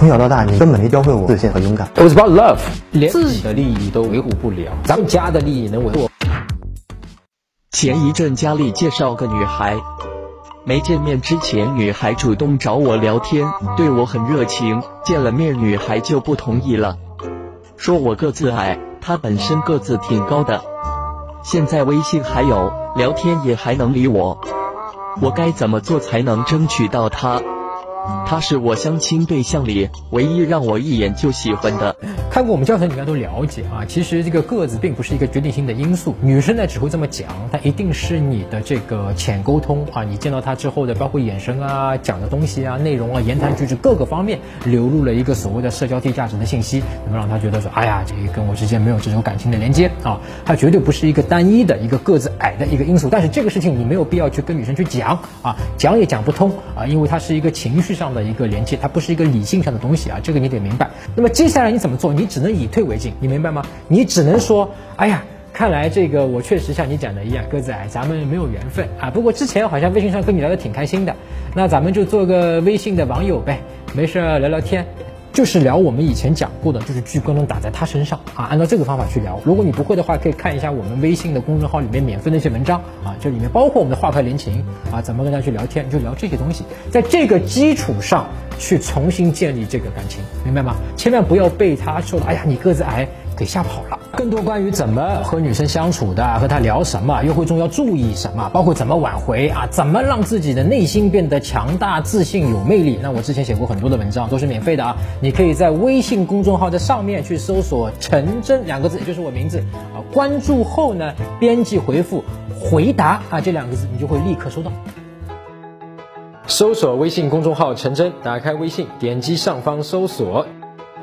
从小到大，你根本没教会我自信和勇敢。It was about love，连自己的利益都维护不了，咱们家的利益能维护？前一阵家里介绍个女孩，没见面之前，女孩主动找我聊天，对我很热情。见了面，女孩就不同意了，说我个子矮，她本身个子挺高的。现在微信还有聊天也还能理我，我该怎么做才能争取到她？他是我相亲对象里唯一让我一眼就喜欢的。看过我们教程，你应该都了解啊。其实这个个子并不是一个决定性的因素。女生呢只会这么讲，她一定是你的这个浅沟通啊。你见到她之后的，包括眼神啊、讲的东西啊、内容啊、言谈举止各个方面，流入了一个所谓的社交低价值的信息，那么让她觉得说，哎呀，这个跟我之间没有这种感情的连接啊。她绝对不是一个单一的一个个子矮的一个因素。但是这个事情你没有必要去跟女生去讲啊，讲也讲不通啊，因为它是一个情绪上的一个连接，它不是一个理性上的东西啊。这个你得明白。那么接下来你怎么做？你只能以退为进，你明白吗？你只能说，哎呀，看来这个我确实像你讲的一样，个子矮，咱们没有缘分啊。不过之前好像微信上跟你聊的挺开心的，那咱们就做个微信的网友呗，没事聊聊天，就是聊我们以前讲过的，就是聚光灯打在他身上啊，按照这个方法去聊。如果你不会的话，可以看一下我们微信的公众号里面免费的一些文章啊，这里面包括我们的画派连情啊，怎么跟他去聊天，就聊这些东西，在这个基础上。去重新建立这个感情，明白吗？千万不要被他说的“哎呀，你个子矮”给吓跑了。更多关于怎么和女生相处的，和她聊什么，约会中要注意什么，包括怎么挽回啊，怎么让自己的内心变得强大、自信、有魅力。那我之前写过很多的文章，都是免费的啊。你可以在微信公众号的上面去搜索“陈真”两个字，就是我名字啊。关注后呢，编辑回复“回答”啊这两个字，你就会立刻收到。搜索微信公众号“陈真”，打开微信，点击上方搜索，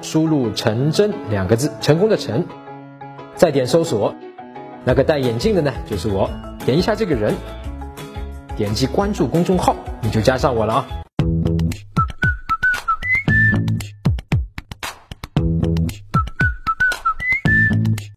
输入“成真”两个字，成功的“成”，再点搜索，那个戴眼镜的呢，就是我，点一下这个人，点击关注公众号，你就加上我了啊。